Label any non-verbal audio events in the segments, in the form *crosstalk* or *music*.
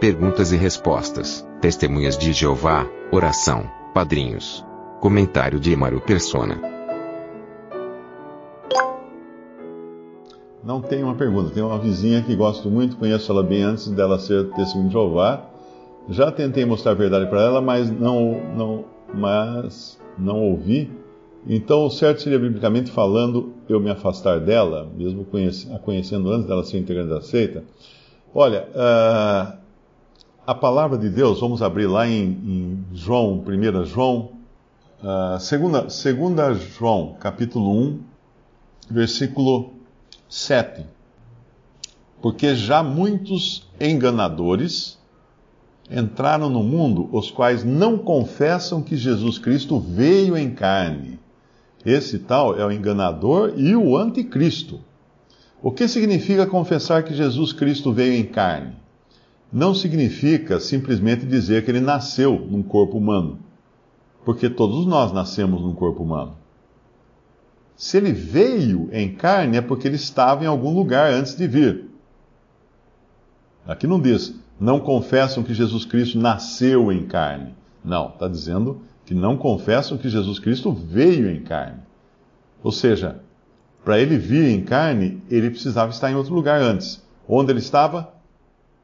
Perguntas e respostas. Testemunhas de Jeová. Oração. Padrinhos. Comentário de Emaro Persona. Não tem uma pergunta. Tem uma vizinha que gosto muito, conheço ela bem antes dela ser testemunho de Jeová. Já tentei mostrar a verdade para ela, mas não, não, mas não ouvi. Então, o certo seria, biblicamente falando, eu me afastar dela, mesmo a conhecendo antes dela ser integrante da seita. Olha, uh, a palavra de Deus, vamos abrir lá em, em João, 1 João, uh, segunda, segunda João, capítulo 1, versículo 7. Porque já muitos enganadores entraram no mundo, os quais não confessam que Jesus Cristo veio em carne. Esse tal é o enganador e o anticristo. O que significa confessar que Jesus Cristo veio em carne? Não significa simplesmente dizer que ele nasceu num corpo humano, porque todos nós nascemos num corpo humano. Se ele veio em carne, é porque ele estava em algum lugar antes de vir. Aqui não diz, não confessam que Jesus Cristo nasceu em carne. Não, está dizendo que não confessam que Jesus Cristo veio em carne. Ou seja, para ele vir em carne, ele precisava estar em outro lugar antes. Onde ele estava?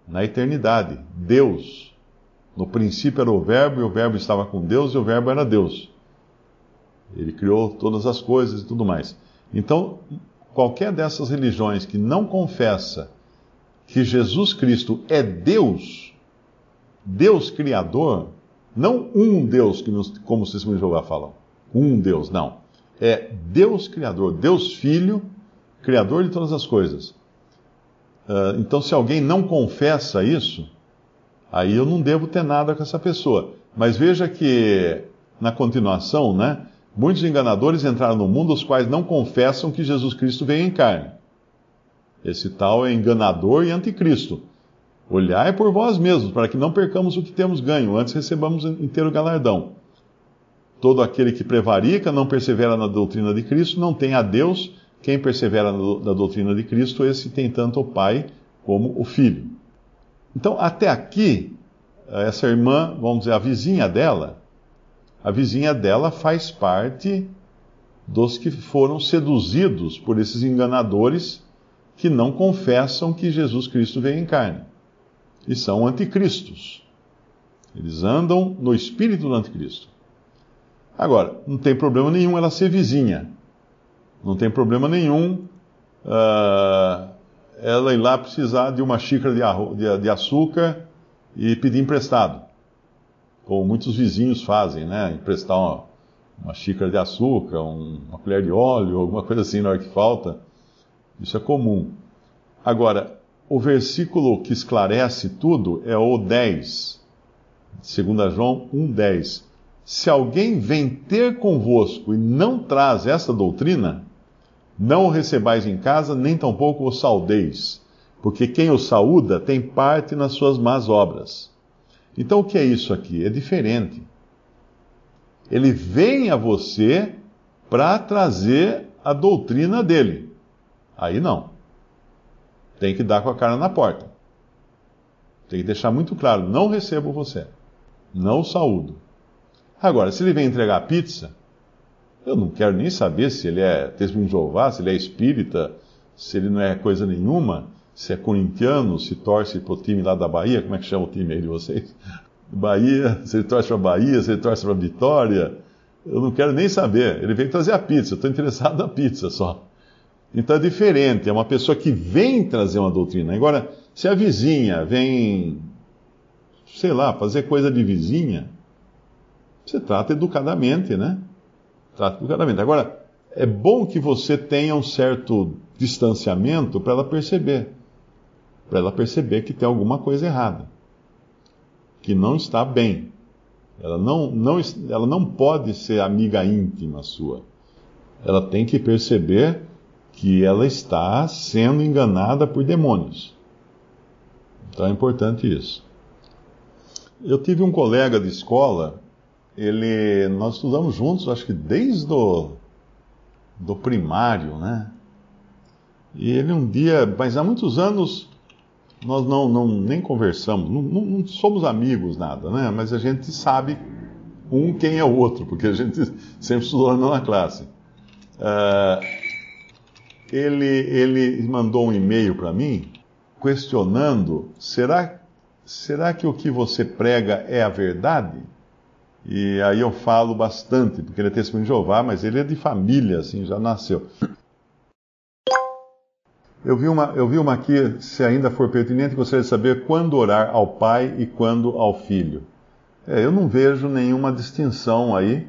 Na eternidade. Deus. No princípio era o Verbo, e o Verbo estava com Deus, e o Verbo era Deus. Ele criou todas as coisas e tudo mais. Então, qualquer dessas religiões que não confessa que Jesus Cristo é Deus, Deus Criador, não um Deus, que como os testemunhos de Jeová um Deus, não. É Deus Criador, Deus Filho, Criador de todas as coisas. Uh, então, se alguém não confessa isso, aí eu não devo ter nada com essa pessoa. Mas veja que, na continuação, né? Muitos enganadores entraram no mundo, os quais não confessam que Jesus Cristo veio em carne. Esse tal é enganador e anticristo. Olhai por vós mesmos, para que não percamos o que temos ganho, antes recebamos inteiro galardão. Todo aquele que prevarica, não persevera na doutrina de Cristo, não tem a Deus. Quem persevera na doutrina de Cristo, esse tem tanto o Pai como o Filho. Então, até aqui, essa irmã, vamos dizer, a vizinha dela, a vizinha dela faz parte dos que foram seduzidos por esses enganadores que não confessam que Jesus Cristo veio em carne. E são anticristos. Eles andam no espírito do anticristo. Agora, não tem problema nenhum ela ser vizinha. Não tem problema nenhum uh, ela ir lá precisar de uma xícara de, de, de açúcar e pedir emprestado como muitos vizinhos fazem, né? Emprestar uma, uma xícara de açúcar, um, uma colher de óleo, alguma coisa assim na hora que falta. Isso é comum. Agora, o versículo que esclarece tudo é o 10, 2 João 1,10. Se alguém vem ter convosco e não traz esta doutrina, não o recebais em casa, nem tampouco o saudeis, porque quem o saúda tem parte nas suas más obras. Então o que é isso aqui? É diferente. Ele vem a você para trazer a doutrina dele. Aí não. Tem que dar com a cara na porta. Tem que deixar muito claro: não recebo você. Não saúdo. Agora, se ele vem entregar pizza, eu não quero nem saber se ele é testemunho de Jeová, se ele é espírita, se ele não é coisa nenhuma se é corintiano, se torce para o time lá da Bahia, como é que chama o time aí de vocês? *laughs* Bahia, se ele torce para Bahia, se ele torce para Vitória, eu não quero nem saber. Ele veio trazer a pizza, eu estou interessado na pizza só. Então é diferente, é uma pessoa que vem trazer uma doutrina. Agora, se a vizinha vem, sei lá, fazer coisa de vizinha, você trata educadamente, né? Trata educadamente. Agora, é bom que você tenha um certo distanciamento para ela perceber para ela perceber que tem alguma coisa errada, que não está bem. Ela não, não, ela não pode ser amiga íntima sua. Ela tem que perceber que ela está sendo enganada por demônios. Então é importante isso. Eu tive um colega de escola, ele, nós estudamos juntos, acho que desde do, do primário, né? E ele um dia, mas há muitos anos, nós não, não nem conversamos, não, não, não, somos amigos, nada, né? Mas a gente sabe um quem é o outro, porque a gente *laughs* sempre estudou na classe. Uh, ele, ele mandou um e-mail para mim questionando: será, será que o que você prega é a verdade? E aí eu falo bastante, porque ele é testemunho de Jeová, mas ele é de família, assim, já nasceu. Eu vi uma, eu vi uma aqui, se ainda for pertinente, gostaria de saber quando orar ao pai e quando ao filho. É, eu não vejo nenhuma distinção aí.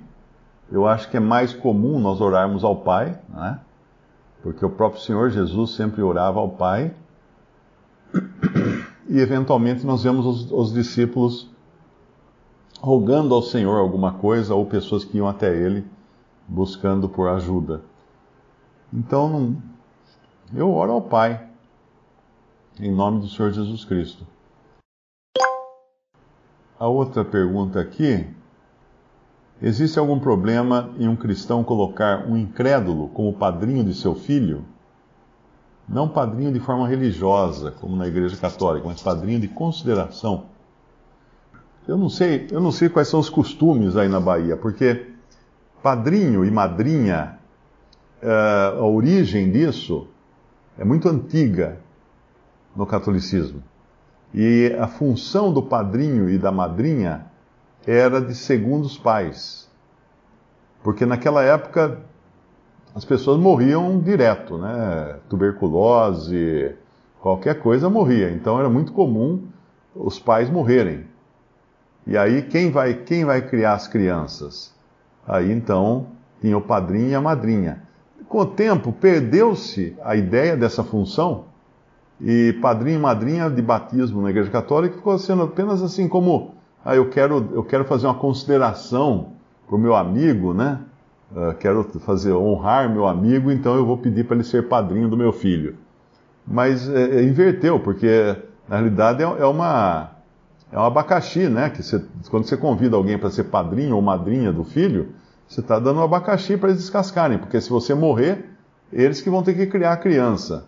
Eu acho que é mais comum nós orarmos ao pai, né? porque o próprio Senhor Jesus sempre orava ao pai. *coughs* E eventualmente nós vemos os, os discípulos rogando ao Senhor alguma coisa ou pessoas que iam até ele buscando por ajuda. Então, eu oro ao Pai, em nome do Senhor Jesus Cristo. A outra pergunta aqui: existe algum problema em um cristão colocar um incrédulo como padrinho de seu filho? Não padrinho de forma religiosa, como na Igreja Católica, mas padrinho de consideração. Eu não sei, eu não sei quais são os costumes aí na Bahia, porque padrinho e madrinha, eh, a origem disso é muito antiga no catolicismo. E a função do padrinho e da madrinha era de segundos pais. Porque naquela época as pessoas morriam direto, né? Tuberculose, qualquer coisa morria. Então era muito comum os pais morrerem. E aí quem vai, quem vai criar as crianças? Aí então tinha o padrinho e a madrinha. Com o tempo, perdeu-se a ideia dessa função e padrinho e madrinha de batismo na Igreja Católica ficou sendo apenas assim como, ah, eu quero, eu quero fazer uma consideração para o meu amigo, né? Uh, quero fazer honrar meu amigo, então eu vou pedir para ele ser padrinho do meu filho. Mas é, é, inverteu, porque na realidade é, é, uma é um abacaxi, né? Que você, quando você convida alguém para ser padrinho ou madrinha do filho, você está dando um abacaxi para eles descascarem, porque se você morrer, eles que vão ter que criar a criança.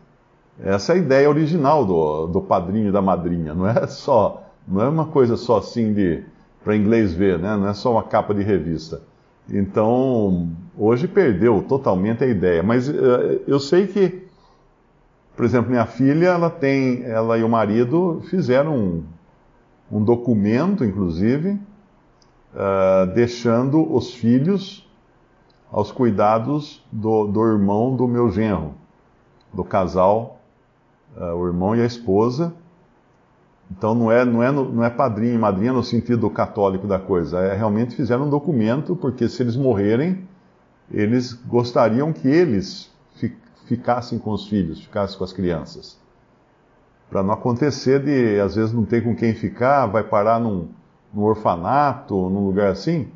Essa é a ideia original do, do padrinho e da madrinha. Não é só, não é uma coisa só assim de para inglês ver, né? Não é só uma capa de revista. Então, hoje perdeu totalmente a ideia. Mas uh, eu sei que, por exemplo, minha filha, ela tem, ela e o marido fizeram um, um documento, inclusive, uh, deixando os filhos aos cuidados do, do, irmão do meu genro, do casal, uh, o irmão e a esposa. Então não é, não, é, não é padrinho e madrinha no sentido católico da coisa, é realmente fizeram um documento, porque se eles morrerem, eles gostariam que eles ficassem com os filhos, ficassem com as crianças. Para não acontecer de, às vezes, não ter com quem ficar, vai parar num, no orfanato, num lugar assim.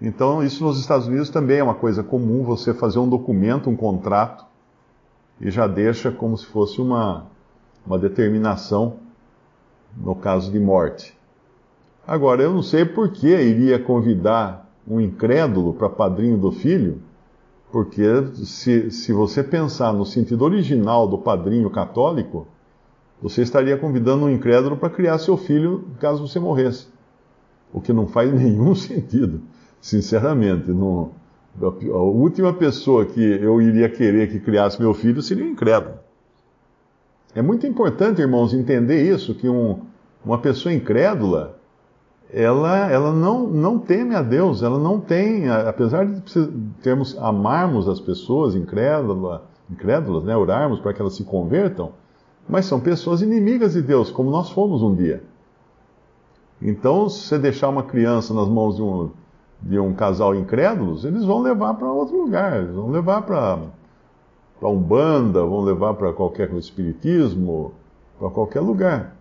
Então, isso nos Estados Unidos também é uma coisa comum, você fazer um documento, um contrato, e já deixa como se fosse uma, uma determinação no caso de morte. Agora, eu não sei por que iria convidar um incrédulo para padrinho do filho, porque se, se você pensar no sentido original do padrinho católico, você estaria convidando um incrédulo para criar seu filho caso você morresse o que não faz *laughs* nenhum sentido, sinceramente. A última pessoa que eu iria querer que criasse meu filho seria o incrédulo. É muito importante, irmãos, entender isso, que um, uma pessoa incrédula, ela, ela não, não teme a Deus, ela não tem, apesar de termos, amarmos as pessoas incrédulas, incrédulas né, orarmos para que elas se convertam, mas são pessoas inimigas de Deus, como nós fomos um dia. Então, se você deixar uma criança nas mãos de um, de um casal incrédulos, eles vão levar para outro lugar, eles vão levar para Umbanda, vão levar para qualquer espiritismo, para qualquer lugar.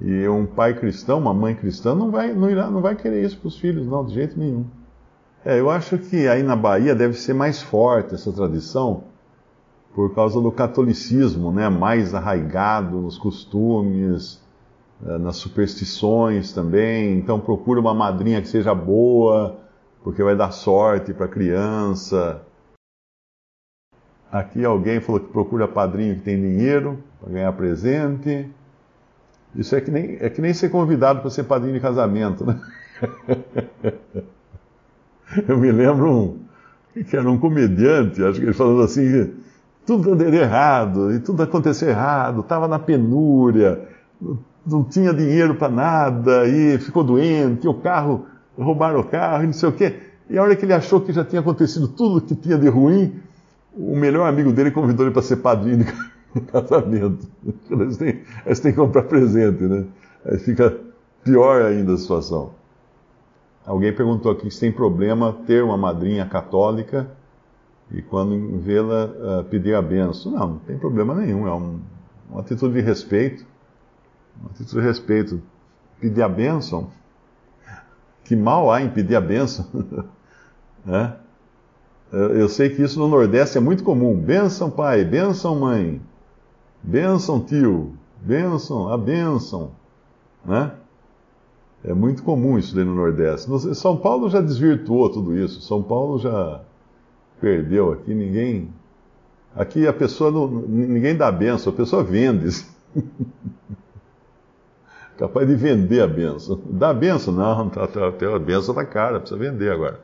E um pai cristão, uma mãe cristã, não vai, não irá, não vai querer isso para os filhos, não, de jeito nenhum. É, eu acho que aí na Bahia deve ser mais forte essa tradição por causa do catolicismo, né? mais arraigado nos costumes, eh, nas superstições também. Então procura uma madrinha que seja boa, porque vai dar sorte para a criança. Aqui alguém falou que procura padrinho que tem dinheiro para ganhar presente. Isso é que nem, é que nem ser convidado para ser padrinho de casamento, né? *laughs* Eu me lembro um, que era um comediante, acho que ele falando assim, tudo deu errado, e tudo aconteceu errado, estava na penúria, não tinha dinheiro para nada, e ficou doente, e o carro, roubaram o carro, e não sei o quê. E a hora que ele achou que já tinha acontecido tudo que tinha de ruim, o melhor amigo dele convidou ele para ser padrinho de *laughs* casamento. Eles têm, eles têm que comprar presente, né? Aí fica pior ainda a situação. Alguém perguntou aqui se tem problema ter uma madrinha católica e quando vê-la uh, pedir a benção. Não, não tem problema nenhum, é um, uma atitude de respeito. Uma atitude de respeito. Pedir a benção? Que mal há em pedir a benção? *laughs* né? Eu sei que isso no Nordeste é muito comum. Benção, pai, benção, mãe, benção, tio, benção, a benção. Né? É muito comum isso no Nordeste. São Paulo já desvirtuou tudo isso. São Paulo já perdeu aqui, ninguém. Aqui a pessoa não. ninguém dá benção, a pessoa vende. *laughs* Capaz de vender a benção. Dá a benção? Não, tá, tá, a benção tá cara, precisa vender agora.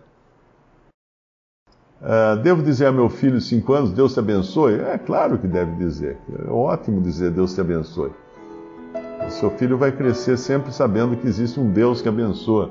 Uh, devo dizer a meu filho de 5 anos, Deus te abençoe? É claro que deve dizer. É ótimo dizer Deus te abençoe. O seu filho vai crescer sempre sabendo que existe um Deus que abençoa.